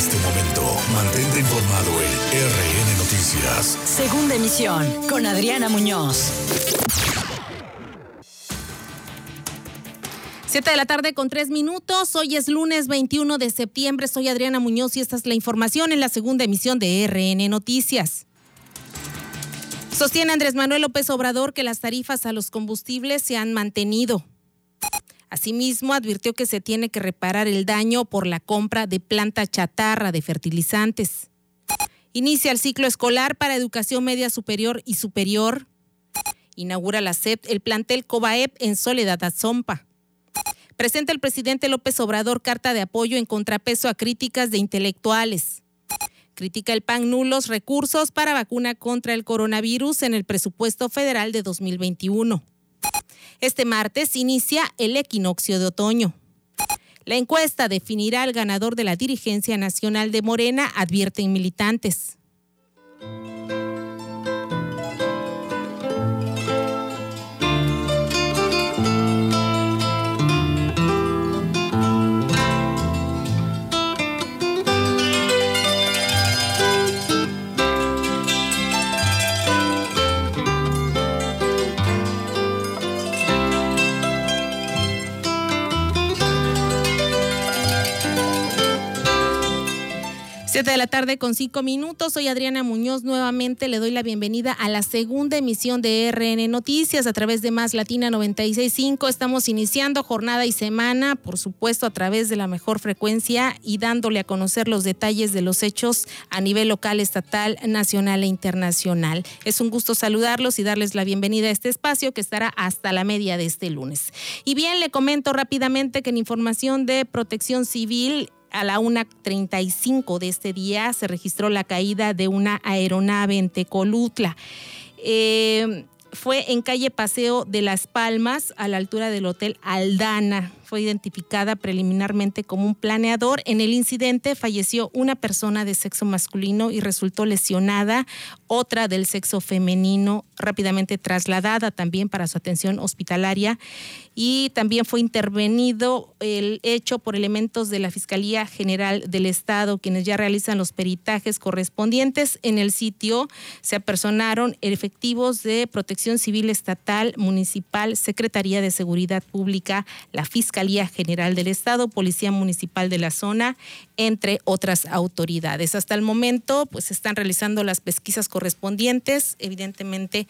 este momento, mantente informado en RN Noticias. Segunda emisión con Adriana Muñoz. Siete de la tarde con tres minutos. Hoy es lunes 21 de septiembre. Soy Adriana Muñoz y esta es la información en la segunda emisión de RN Noticias. Sostiene Andrés Manuel López Obrador que las tarifas a los combustibles se han mantenido. Asimismo, advirtió que se tiene que reparar el daño por la compra de planta chatarra de fertilizantes. Inicia el ciclo escolar para educación media superior y superior. Inaugura la SEP el plantel COBAEP en Soledad Azompa. Presenta el presidente López Obrador carta de apoyo en contrapeso a críticas de intelectuales. Critica el PAN nulos recursos para vacuna contra el coronavirus en el presupuesto federal de 2021. Este martes inicia el equinoccio de otoño. La encuesta definirá al ganador de la dirigencia nacional de Morena, advierten militantes. De la tarde con cinco minutos. Soy Adriana Muñoz. Nuevamente le doy la bienvenida a la segunda emisión de RN Noticias a través de Más Latina 965. Estamos iniciando jornada y semana, por supuesto, a través de la mejor frecuencia y dándole a conocer los detalles de los hechos a nivel local, estatal, nacional e internacional. Es un gusto saludarlos y darles la bienvenida a este espacio que estará hasta la media de este lunes. Y bien, le comento rápidamente que en información de protección civil, a la 1.35 de este día se registró la caída de una aeronave en Tecolutla. Eh, fue en calle Paseo de Las Palmas, a la altura del Hotel Aldana. Fue identificada preliminarmente como un planeador. En el incidente falleció una persona de sexo masculino y resultó lesionada otra del sexo femenino, rápidamente trasladada también para su atención hospitalaria y también fue intervenido el hecho por elementos de la Fiscalía General del Estado, quienes ya realizan los peritajes correspondientes. En el sitio se apersonaron efectivos de Protección Civil Estatal, Municipal, Secretaría de Seguridad Pública, la Fiscalía General del Estado, Policía Municipal de la zona, entre otras autoridades. Hasta el momento, pues se están realizando las pesquisas correspondientes. Evidentemente,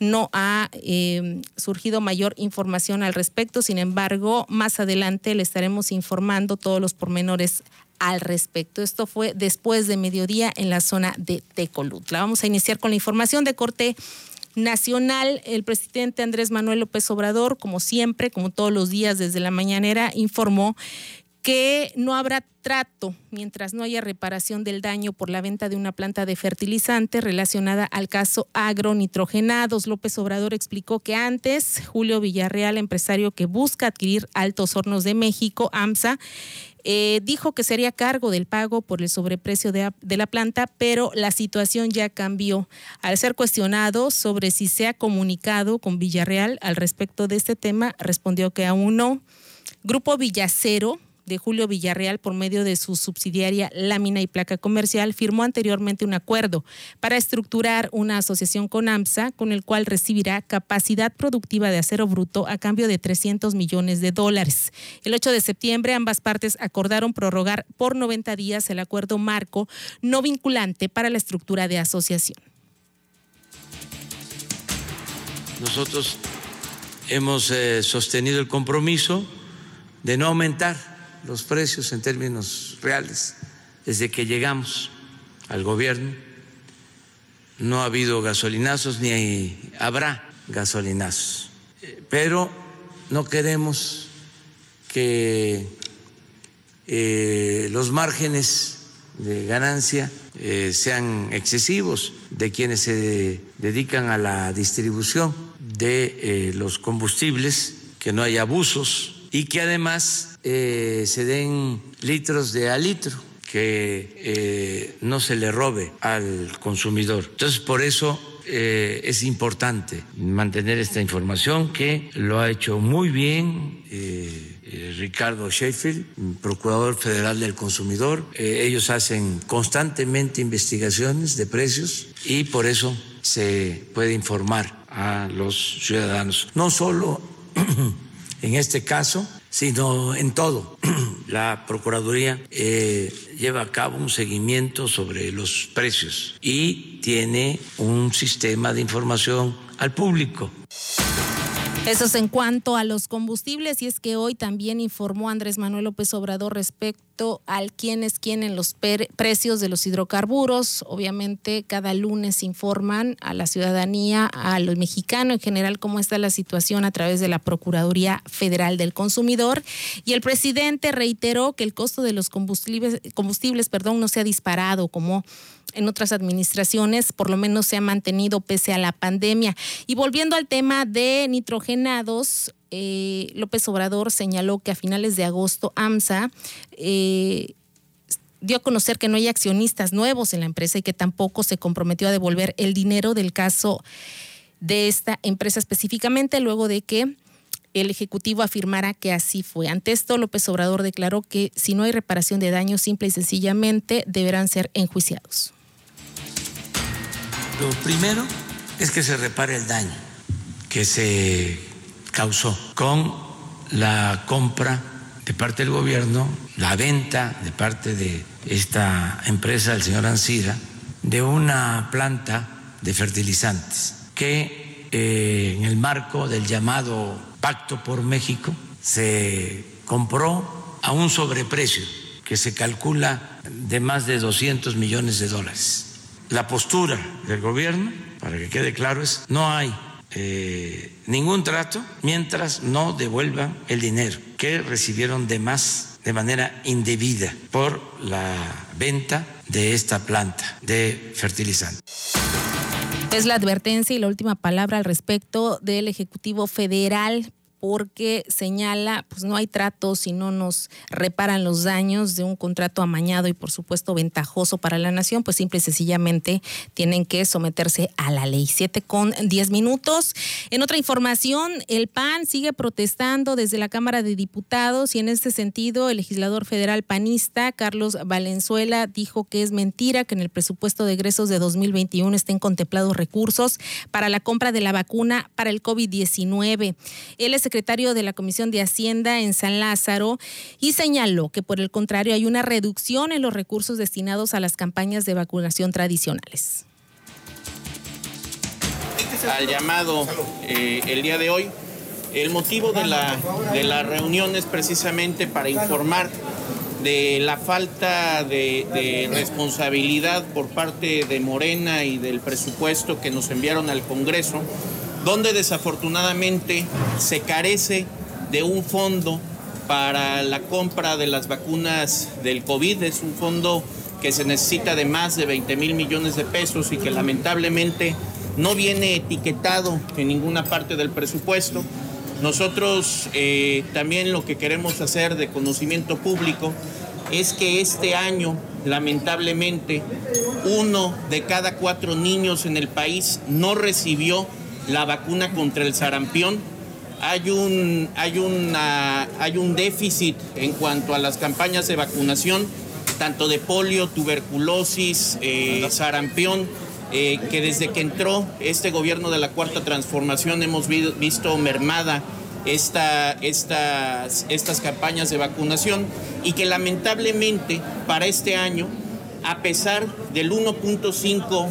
no ha eh, surgido mayor información al respecto. Sin embargo, más adelante le estaremos informando todos los pormenores al respecto. Esto fue después de mediodía en la zona de Tecolutla. Vamos a iniciar con la información de corte nacional. El presidente Andrés Manuel López Obrador, como siempre, como todos los días desde la mañanera, informó que no habrá trato mientras no haya reparación del daño por la venta de una planta de fertilizante relacionada al caso agronitrogenados. López Obrador explicó que antes Julio Villarreal, empresario que busca adquirir Altos Hornos de México, AMSA, eh, dijo que sería cargo del pago por el sobreprecio de, de, la planta, pero la situación ya cambió. Al ser cuestionado sobre si se ha comunicado con Villarreal al respecto de este tema, respondió que aún no. Grupo Villacero de Julio Villarreal por medio de su subsidiaria Lámina y Placa Comercial firmó anteriormente un acuerdo para estructurar una asociación con AMSA con el cual recibirá capacidad productiva de acero bruto a cambio de 300 millones de dólares. El 8 de septiembre ambas partes acordaron prorrogar por 90 días el acuerdo marco no vinculante para la estructura de asociación. Nosotros hemos eh, sostenido el compromiso de no aumentar los precios en términos reales desde que llegamos al gobierno. No ha habido gasolinazos ni habrá gasolinazos. Pero no queremos que eh, los márgenes de ganancia eh, sean excesivos de quienes se dedican a la distribución de eh, los combustibles, que no haya abusos y que además eh, se den litros de a litro que eh, no se le robe al consumidor. Entonces, por eso eh, es importante mantener esta información que lo ha hecho muy bien Ricardo Sheffield, Procurador Federal del Consumidor. Ellos hacen constantemente investigaciones de precios y por eso se puede informar a los ciudadanos. No solo en este caso, sino en todo. La Procuraduría eh, lleva a cabo un seguimiento sobre los precios y tiene un sistema de información al público. Eso es en cuanto a los combustibles y es que hoy también informó Andrés Manuel López Obrador respecto al quién es quién en los precios de los hidrocarburos. Obviamente cada lunes informan a la ciudadanía, a los mexicanos en general cómo está la situación a través de la Procuraduría Federal del Consumidor y el presidente reiteró que el costo de los combustibles, combustibles perdón, no se ha disparado como en otras administraciones, por lo menos se ha mantenido pese a la pandemia. Y volviendo al tema de nitrogenados, eh, López Obrador señaló que a finales de agosto AMSA eh, dio a conocer que no hay accionistas nuevos en la empresa y que tampoco se comprometió a devolver el dinero del caso de esta empresa específicamente, luego de que el Ejecutivo afirmara que así fue. Ante esto, López Obrador declaró que si no hay reparación de daños, simple y sencillamente deberán ser enjuiciados. Lo primero es que se repare el daño que se causó con la compra de parte del gobierno, la venta de parte de esta empresa del señor Ansira de una planta de fertilizantes que eh, en el marco del llamado Pacto por México se compró a un sobreprecio que se calcula de más de 200 millones de dólares la postura del gobierno, para que quede claro, es no hay eh, ningún trato mientras no devuelvan el dinero que recibieron de más de manera indebida por la venta de esta planta de fertilizante. Es la advertencia y la última palabra al respecto del Ejecutivo Federal porque señala, pues no hay trato si no nos reparan los daños de un contrato amañado y por supuesto ventajoso para la nación, pues simple y sencillamente tienen que someterse a la ley. Siete con diez minutos. En otra información, el PAN sigue protestando desde la Cámara de Diputados y en este sentido el legislador federal panista Carlos Valenzuela dijo que es mentira que en el presupuesto de egresos de 2021 estén contemplados recursos para la compra de la vacuna para el COVID-19. Él es secretario de la Comisión de Hacienda en San Lázaro y señaló que por el contrario hay una reducción en los recursos destinados a las campañas de vacunación tradicionales. Al llamado eh, el día de hoy, el motivo de la, de la reunión es precisamente para informar de la falta de, responsabilidad por parte de Morena y del presupuesto que nos enviaron al Congreso donde desafortunadamente se carece de un fondo para la compra de las vacunas del COVID. Es un fondo que se necesita de más de 20 mil millones de pesos y que lamentablemente no viene etiquetado en ninguna parte del presupuesto. Nosotros eh, también lo que queremos hacer de conocimiento público es que este año, lamentablemente, uno de cada cuatro niños en el país no recibió la vacuna contra el sarampión. Hay un, hay, hay un déficit en cuanto a las campañas de vacunación, tanto de polio, tuberculosis, eh, sarampión, eh, que desde que entró este gobierno de la Cuarta Transformación hemos visto mermada esta, estas, estas campañas de vacunación y que lamentablemente para este año, a pesar del 1.5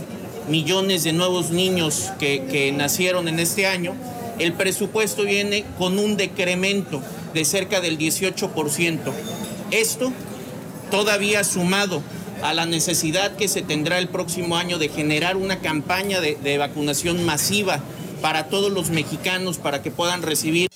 millones de nuevos niños que, nacieron en este año, el presupuesto viene con un decremento de cerca del 18%. Esto todavía sumado a la necesidad que se tendrá el próximo año de generar una campaña de, de vacunación masiva para todos los mexicanos para que puedan recibir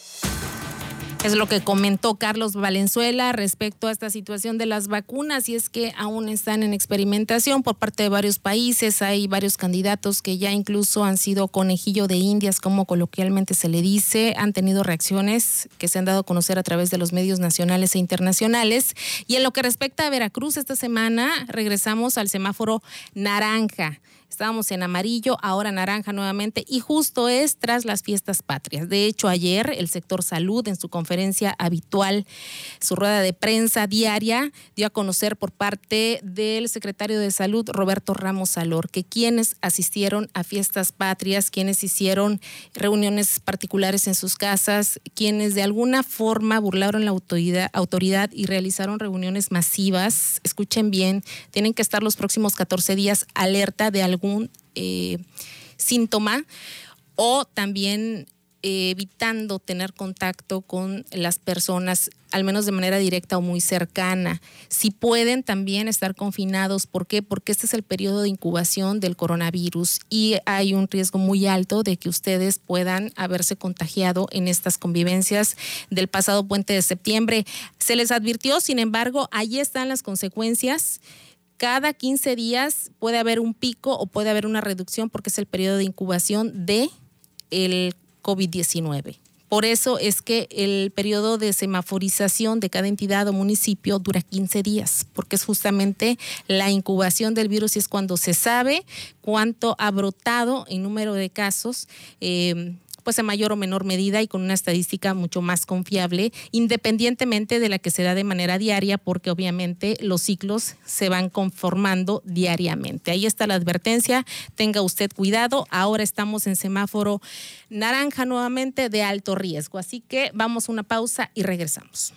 es lo que comentó Carlos Valenzuela respecto a esta situación de las vacunas y es que aún están en experimentación por parte de varios países. Hay varios candidatos que ya incluso han sido conejillo de indias, como coloquialmente se le dice. Han tenido reacciones que se han dado a conocer a través de los medios nacionales e internacionales. Y en lo que respecta a Veracruz, esta semana regresamos al semáforo naranja. Estábamos en amarillo, ahora naranja nuevamente y justo es tras las fiestas patrias. De hecho, ayer el sector salud en su conferencia habitual, su rueda de prensa diaria, dio a conocer por parte del secretario de Salud, Roberto Ramos Salor, que quienes asistieron a fiestas patrias, quienes hicieron reuniones particulares en sus casas, quienes de alguna forma burlaron la autoridad, autoridad y realizaron reuniones masivas, escuchen bien, tienen que estar los próximos 14 días alerta de algún eh, síntoma o también eh, evitando tener contacto con las personas, al menos de manera directa o muy cercana. Si pueden también estar confinados, ¿por qué? Porque este es el periodo de incubación del coronavirus y hay un riesgo muy alto de que ustedes puedan haberse contagiado en estas convivencias del pasado puente de septiembre. Se les advirtió, sin embargo, ahí están las consecuencias cada 15 días puede haber un pico o puede haber una reducción porque es el periodo de incubación de el COVID-19. Por eso es que el periodo de semaforización de cada entidad o municipio dura 15 días, porque es justamente la incubación del virus y es cuando se sabe cuánto ha brotado en número de casos. Eh, pues en mayor o menor medida y con una estadística mucho más confiable, independientemente de la que se da de manera diaria, porque obviamente los ciclos se van conformando diariamente. Ahí está la advertencia, tenga usted cuidado, ahora estamos en semáforo naranja nuevamente de alto riesgo, así que vamos a una pausa y regresamos.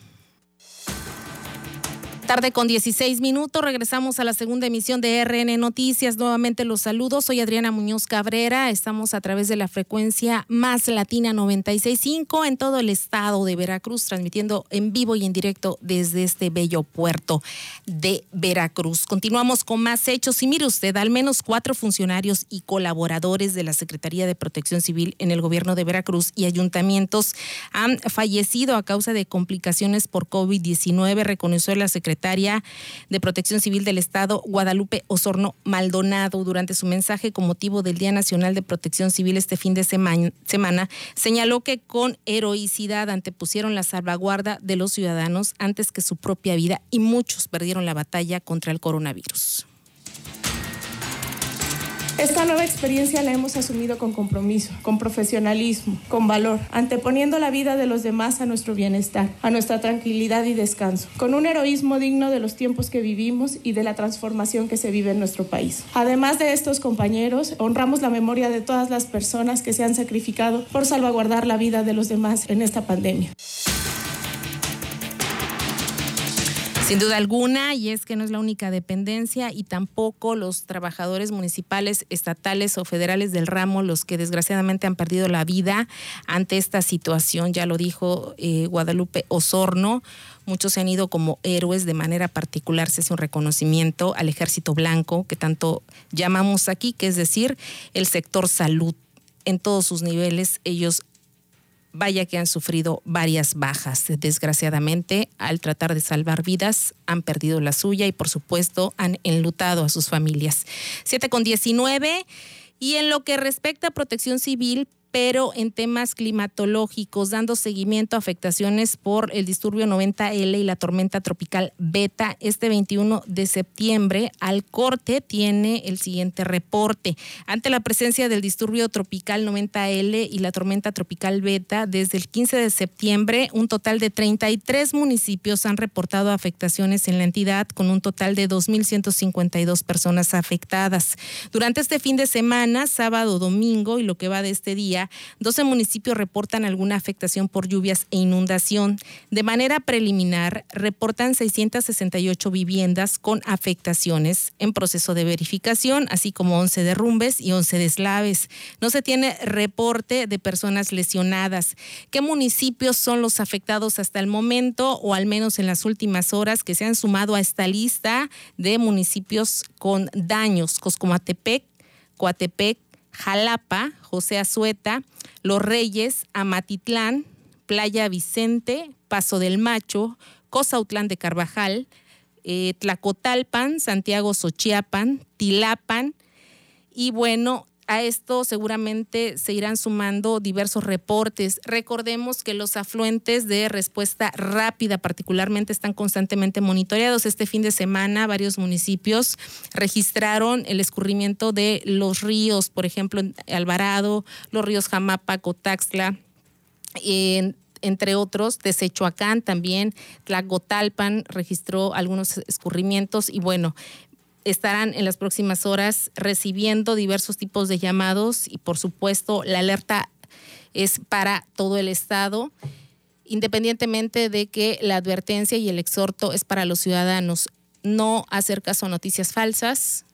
Tarde con 16 minutos, regresamos a la segunda emisión de RN Noticias. Nuevamente los saludos. Soy Adriana Muñoz Cabrera. Estamos a través de la frecuencia Más Latina 965 en todo el estado de Veracruz, transmitiendo en vivo y en directo desde este bello puerto de Veracruz. Continuamos con más hechos y mire usted, al menos cuatro funcionarios y colaboradores de la Secretaría de Protección Civil en el gobierno de Veracruz y ayuntamientos han fallecido a causa de complicaciones por COVID-19, reconoció la Secretaría secretaria de Protección Civil del Estado, Guadalupe Osorno Maldonado, durante su mensaje con motivo del Día Nacional de Protección Civil este fin de semana, señaló que con heroicidad antepusieron la salvaguarda de los ciudadanos antes que su propia vida y muchos perdieron la batalla contra el coronavirus. Esta nueva experiencia la hemos asumido con compromiso, con profesionalismo, con valor, anteponiendo la vida de los demás a nuestro bienestar, a nuestra tranquilidad y descanso, con un heroísmo digno de los tiempos que vivimos y de la transformación que se vive en nuestro país. Además de estos compañeros, honramos la memoria de todas las personas que se han sacrificado por salvaguardar la vida de los demás en esta pandemia. Sin duda alguna, y es que no es la única dependencia y tampoco los trabajadores municipales, estatales o federales del ramo los que desgraciadamente han perdido la vida ante esta situación, ya lo dijo eh, Guadalupe Osorno. Muchos se han ido como héroes de manera particular, se hace un reconocimiento al ejército blanco que tanto llamamos aquí, que es decir, el sector salud en todos sus niveles, ellos vaya que han sufrido varias bajas. Desgraciadamente, al tratar de salvar vidas, han perdido la suya y por supuesto han enlutado a sus familias. 7 con 19. Y en lo que respecta a protección civil, pero en temas climatológicos, dando seguimiento a afectaciones por el disturbio 90L y la tormenta tropical Beta. Este 21 de septiembre, al corte, tiene el siguiente reporte. Ante la presencia del disturbio tropical 90L y la tormenta tropical Beta, desde el 15 de septiembre, un total de 33 municipios han reportado afectaciones en la entidad, con un total de 2.152 personas afectadas. Durante este fin de semana, sábado, domingo y lo que va de este día, 12 municipios reportan alguna afectación por lluvias e inundación. De manera preliminar, reportan 668 viviendas con afectaciones en proceso de verificación, así como 11 derrumbes y 11 deslaves. No se tiene reporte de personas lesionadas. ¿Qué municipios son los afectados hasta el momento o al menos en las últimas horas que se han sumado a esta lista de municipios con daños? Coscomatepec, Coatepec, Jalapa, José Azueta, Los Reyes, Amatitlán, Playa Vicente, Paso del Macho, Cosautlán de Carvajal, eh, Tlacotalpan, Santiago Xochiapan, Tilapan y bueno, a esto seguramente se irán sumando diversos reportes. Recordemos que los afluentes de respuesta rápida particularmente están constantemente monitoreados. Este fin de semana varios municipios registraron el escurrimiento de los ríos, por ejemplo, en Alvarado, los ríos Jamapa, Cotaxla, en entre otros. Tesechoacán también, Tlacotalpan registró algunos escurrimientos y bueno, estarán en las próximas horas recibiendo diversos tipos de llamados y por supuesto la alerta es para todo el estado, independientemente de que la advertencia y el exhorto es para los ciudadanos. No hacer caso a noticias falsas,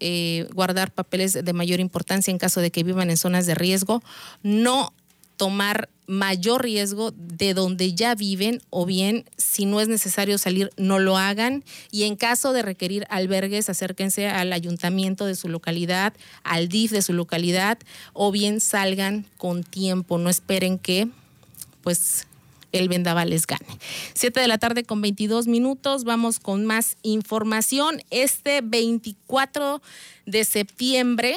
eh, guardar papeles de mayor importancia en caso de que vivan en zonas de riesgo, no tomar mayor riesgo de donde ya viven o bien si no es necesario salir no lo hagan y en caso de requerir albergues acérquense al ayuntamiento de su localidad, al DIF de su localidad o bien salgan con tiempo, no esperen que pues el vendaval les gane. Siete de la tarde con 22 minutos, vamos con más información. Este 24 de septiembre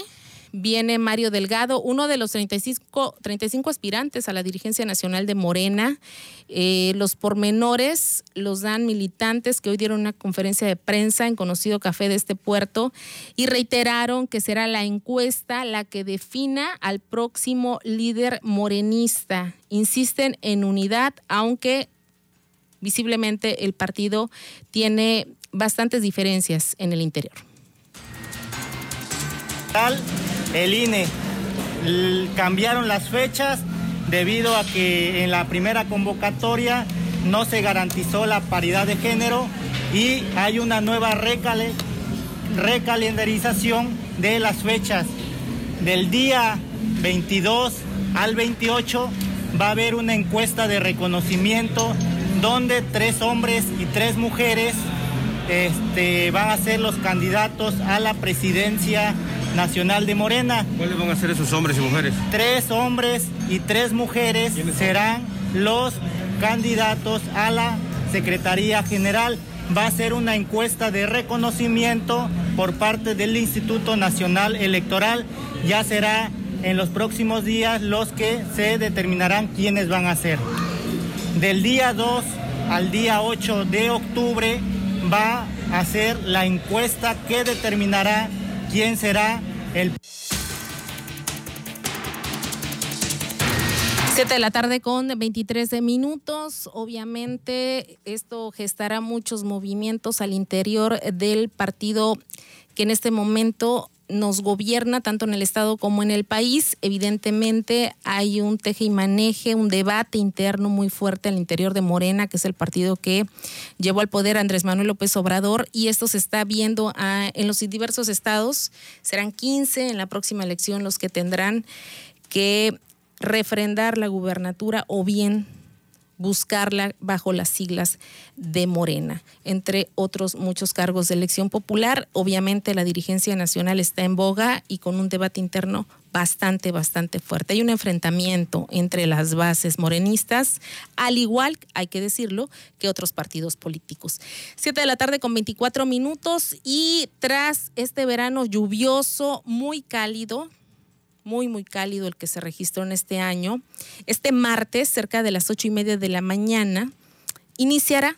viene Mario Delgado, uno de los 35, 35 aspirantes a la dirigencia nacional de Morena. Eh, los pormenores los dan militantes que hoy dieron una conferencia de prensa en conocido café de este puerto y reiteraron que será la encuesta la que defina al próximo líder morenista. Insisten en unidad, aunque visiblemente el partido tiene bastantes diferencias en el interior el INE. Cambiaron las fechas debido a que en la primera convocatoria no se garantizó la paridad de género y hay una nueva recalendarización de las fechas. Del día 22 al 28 va a haber una encuesta de reconocimiento donde tres hombres y tres mujeres este, van a ser los candidatos a la presidencia nacional de Morena. ¿Cuáles van a ser esos hombres y mujeres? Tres hombres y tres mujeres serán los candidatos a la Secretaría General. Va a ser una encuesta de reconocimiento por parte del Instituto Nacional Electoral. Ya será en los próximos días los que se determinarán quiénes van a ser. Del día 2 al día 8 de octubre va a ser la encuesta que determinará quién será el... 7 de la tarde con 23 minutos. Obviamente esto gestará muchos movimientos al interior del partido que en este momento nos gobierna tanto en el Estado como en el país. Evidentemente hay un teje y maneje, un debate interno muy fuerte al interior de Morena, que es el partido que llevó al poder Andrés Manuel López Obrador, y esto se está viendo ah, en los diversos estados. Serán 15 en la próxima elección los que tendrán que refrendar la gubernatura o bien buscarla bajo las siglas de Morena, entre otros muchos cargos de elección popular. Obviamente la dirigencia nacional está en boga y con un debate interno bastante, bastante fuerte. Hay un enfrentamiento entre las bases morenistas, al igual, hay que decirlo, que otros partidos políticos. Siete de la tarde con 24 minutos y tras este verano lluvioso, muy cálido, muy, muy cálido el que se registró en este año. Este martes, cerca de las ocho y media de la mañana, iniciará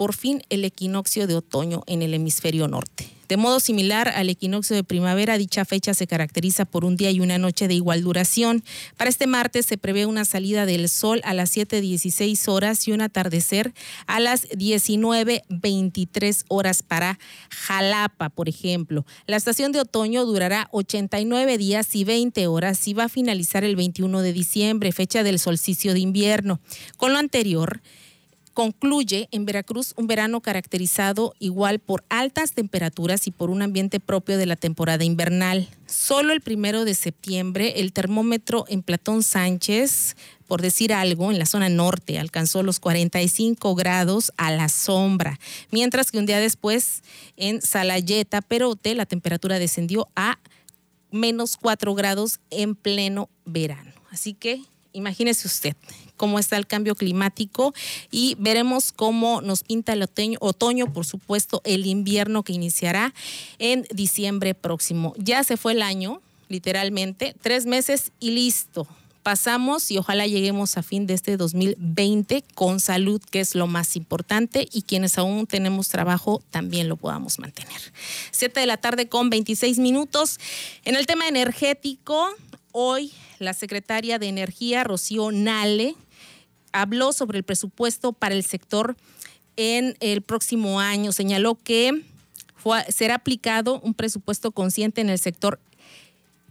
por fin el equinoccio de otoño en el hemisferio norte. De modo similar al equinoccio de primavera, dicha fecha se caracteriza por un día y una noche de igual duración. Para este martes se prevé una salida del sol a las 7.16 horas y un atardecer a las 19.23 horas para Jalapa, por ejemplo. La estación de otoño durará 89 días y 20 horas y va a finalizar el 21 de diciembre, fecha del solsticio de invierno. Con lo anterior, concluye en Veracruz un verano caracterizado igual por altas temperaturas y por un ambiente propio de la temporada invernal. Solo el primero de septiembre el termómetro en Platón Sánchez, por decir algo, en la zona norte alcanzó los 45 grados a la sombra, mientras que un día después en Salayeta, Perote, la temperatura descendió a menos 4 grados en pleno verano. Así que imagínese usted cómo está el cambio climático y veremos cómo nos pinta el otoño, otoño, por supuesto, el invierno que iniciará en diciembre próximo. Ya se fue el año, literalmente, tres meses y listo pasamos y ojalá lleguemos a fin de este 2020 con salud, que es lo más importante, y quienes aún tenemos trabajo también lo podamos mantener. Siete de la tarde con 26 minutos. En el tema energético, hoy la secretaria de Energía, Rocío Nale, habló sobre el presupuesto para el sector en el próximo año. Señaló que será aplicado un presupuesto consciente en el sector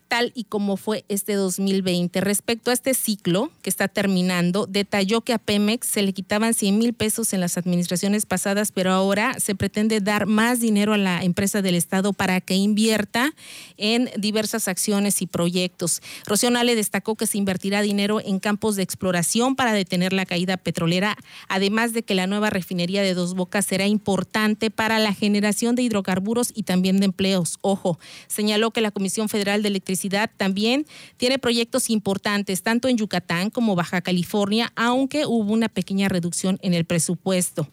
tal y como fue este 2020. Respecto a este ciclo que está terminando, detalló que a Pemex se le quitaban 100 mil pesos en las administraciones pasadas, pero ahora se pretende dar más dinero a la empresa del Estado para que invierta en diversas acciones y proyectos. Rocío Nale destacó que se invertirá dinero en campos de exploración para detener la caída petrolera, además de que la nueva refinería de Dos Bocas será importante para la generación de hidrocarburos y también de empleos. Ojo, señaló que la Comisión Federal de Electricidad también tiene proyectos importantes, tanto en Yucatán como Baja California, aunque hubo una pequeña reducción en el presupuesto.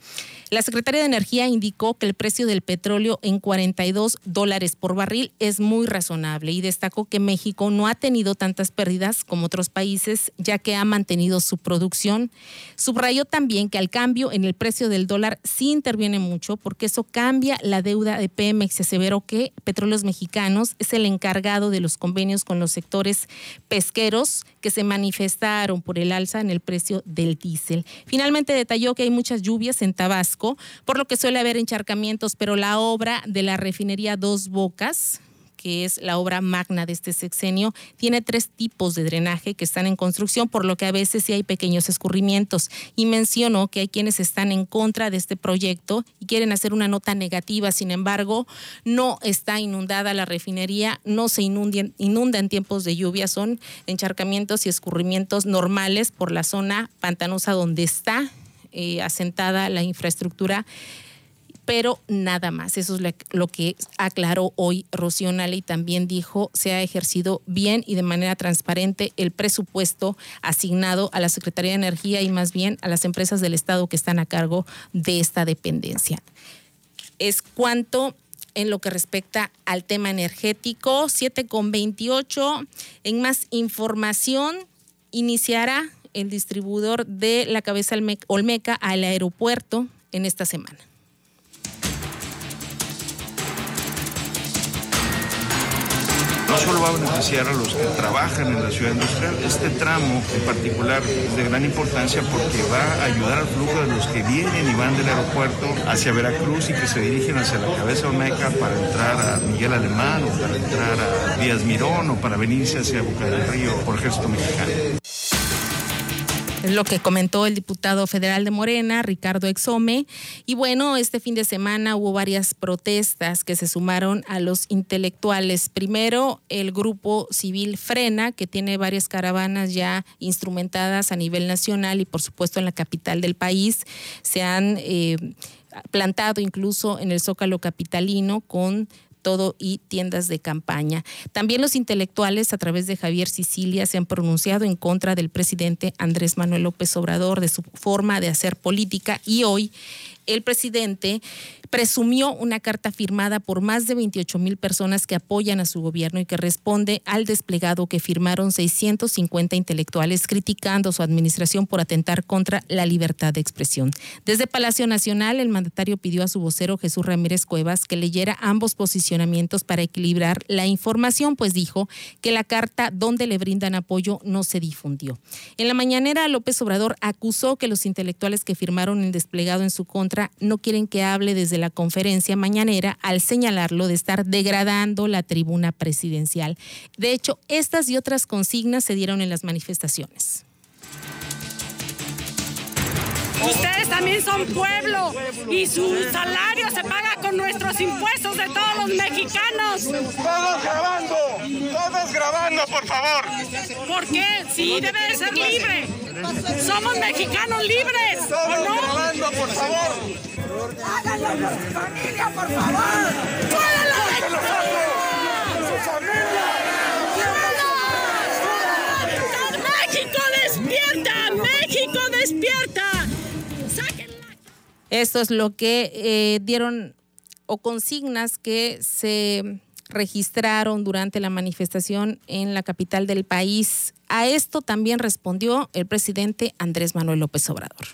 La secretaria de Energía indicó que el precio del petróleo en 42 dólares por barril es muy razonable y destacó que México no ha tenido tantas pérdidas como otros países, ya que ha mantenido su producción. Subrayó también que al cambio en el precio del dólar sí interviene mucho porque eso cambia la deuda de Pemex. Se aseveró que Petróleos Mexicanos es el encargado de los convenios con los sectores pesqueros que se manifestaron por el alza en el precio del diésel. Finalmente detalló que hay muchas lluvias en Tabasco por lo que suele haber encharcamientos, pero la obra de la refinería Dos Bocas, que es la obra magna de este sexenio, tiene tres tipos de drenaje que están en construcción, por lo que a veces sí hay pequeños escurrimientos. Y mencionó que hay quienes están en contra de este proyecto y quieren hacer una nota negativa. Sin embargo, no está inundada la refinería, no se inunda en tiempos de lluvia, son encharcamientos y escurrimientos normales por la zona pantanosa donde está eh, asentada la infraestructura pero nada más. Eso es lo que aclaró hoy Rocío y también dijo se ha ejercido bien y de manera transparente el presupuesto asignado a la Secretaría de Energía y más bien a las empresas del Estado que están a cargo de esta dependencia. Es cuanto en lo que respecta al tema energético. 7 con 28. En más información, iniciará el distribuidor de la cabeza Olmeca al aeropuerto en esta semana. Solo va a beneficiar a los que trabajan en la ciudad industrial, este tramo en particular es de gran importancia porque va a ayudar al flujo de los que vienen y van del aeropuerto hacia Veracruz y que se dirigen hacia la cabeza Olmeca para entrar a Miguel Alemán o para entrar a Díaz Mirón o para venirse hacia Boca del Río por Ejército Mexicano. Es lo que comentó el diputado federal de Morena, Ricardo Exome. Y bueno, este fin de semana hubo varias protestas que se sumaron a los intelectuales. Primero, el grupo civil Frena, que tiene varias caravanas ya instrumentadas a nivel nacional y por supuesto en la capital del país. Se han eh, plantado incluso en el Zócalo Capitalino con todo y tiendas de campaña. También los intelectuales a través de Javier Sicilia se han pronunciado en contra del presidente Andrés Manuel López Obrador, de su forma de hacer política y hoy el presidente presumió una carta firmada por más de 28 mil personas que apoyan a su gobierno y que responde al desplegado que firmaron 650 intelectuales criticando su administración por atentar contra la libertad de expresión. Desde Palacio Nacional, el mandatario pidió a su vocero Jesús Ramírez Cuevas que leyera ambos posicionamientos para equilibrar la información, pues dijo que la carta donde le brindan apoyo no se difundió. En la mañanera, López Obrador acusó que los intelectuales que firmaron el desplegado en su contra no quieren que hable desde la conferencia mañanera al señalarlo de estar degradando la tribuna presidencial. De hecho, estas y otras consignas se dieron en las manifestaciones. Ustedes también son pueblo y su salario se paga con nuestros impuestos de todos los mexicanos. Todos grabando, todos grabando, por favor. ¿Por qué? Sí, debe de ser libre. Somos mexicanos libres. Todos grabando, por favor. ¡Háganlo por su familia, por favor! ¡Háganlo! ¡Su familia! ¡México despierta! ¡México despierta! Esto es lo que eh, dieron o consignas que se registraron durante la manifestación en la capital del país. A esto también respondió el presidente Andrés Manuel López Obrador.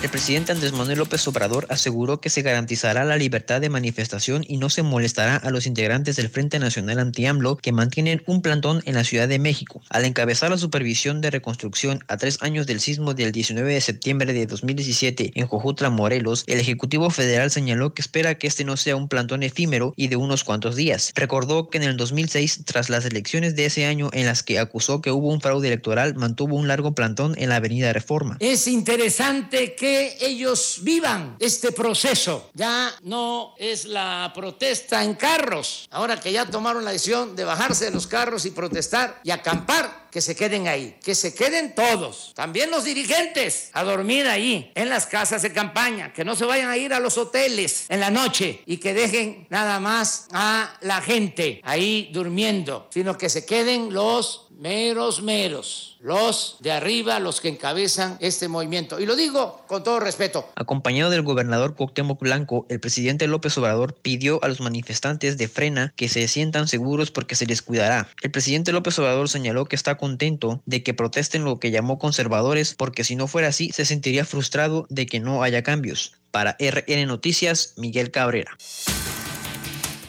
El presidente Andrés Manuel López Obrador aseguró que se garantizará la libertad de manifestación y no se molestará a los integrantes del Frente Nacional Anti-AMLO que mantienen un plantón en la Ciudad de México. Al encabezar la supervisión de reconstrucción a tres años del sismo del 19 de septiembre de 2017 en Jojutla, Morelos, el Ejecutivo Federal señaló que espera que este no sea un plantón efímero y de unos cuantos días. Recordó que en el 2006, tras las elecciones de ese año en las que acusó que hubo un fraude electoral, mantuvo un largo plantón en la Avenida Reforma. Es interesante que ellos vivan este proceso. Ya no es la protesta en carros, ahora que ya tomaron la decisión de bajarse de los carros y protestar y acampar, que se queden ahí, que se queden todos, también los dirigentes, a dormir ahí, en las casas de campaña, que no se vayan a ir a los hoteles en la noche y que dejen nada más a la gente ahí durmiendo, sino que se queden los meros, meros, los de arriba, los que encabezan este movimiento. Y lo digo con todo respeto. Acompañado del gobernador Cuauhtémoc Blanco, el presidente López Obrador pidió a los manifestantes de Frena que se sientan seguros porque se les cuidará. El presidente López Obrador señaló que está contento de que protesten lo que llamó conservadores porque si no fuera así se sentiría frustrado de que no haya cambios. Para RN Noticias, Miguel Cabrera.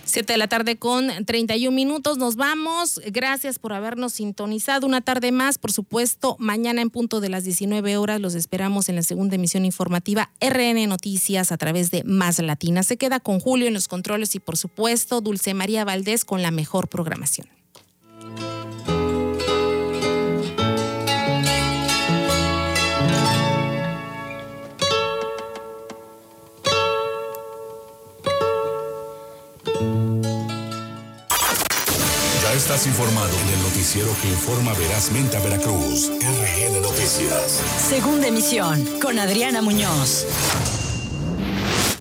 7 de la tarde con 31 minutos. Nos vamos. Gracias por habernos sintonizado. Una tarde más, por supuesto. Mañana en punto de las 19 horas los esperamos en la segunda emisión informativa RN Noticias a través de Más Latina. Se queda con Julio en los controles y, por supuesto, Dulce María Valdés con la mejor programación. Estás informado en el noticiero que informa verazmente a Veracruz. RN Noticias. Segunda emisión con Adriana Muñoz.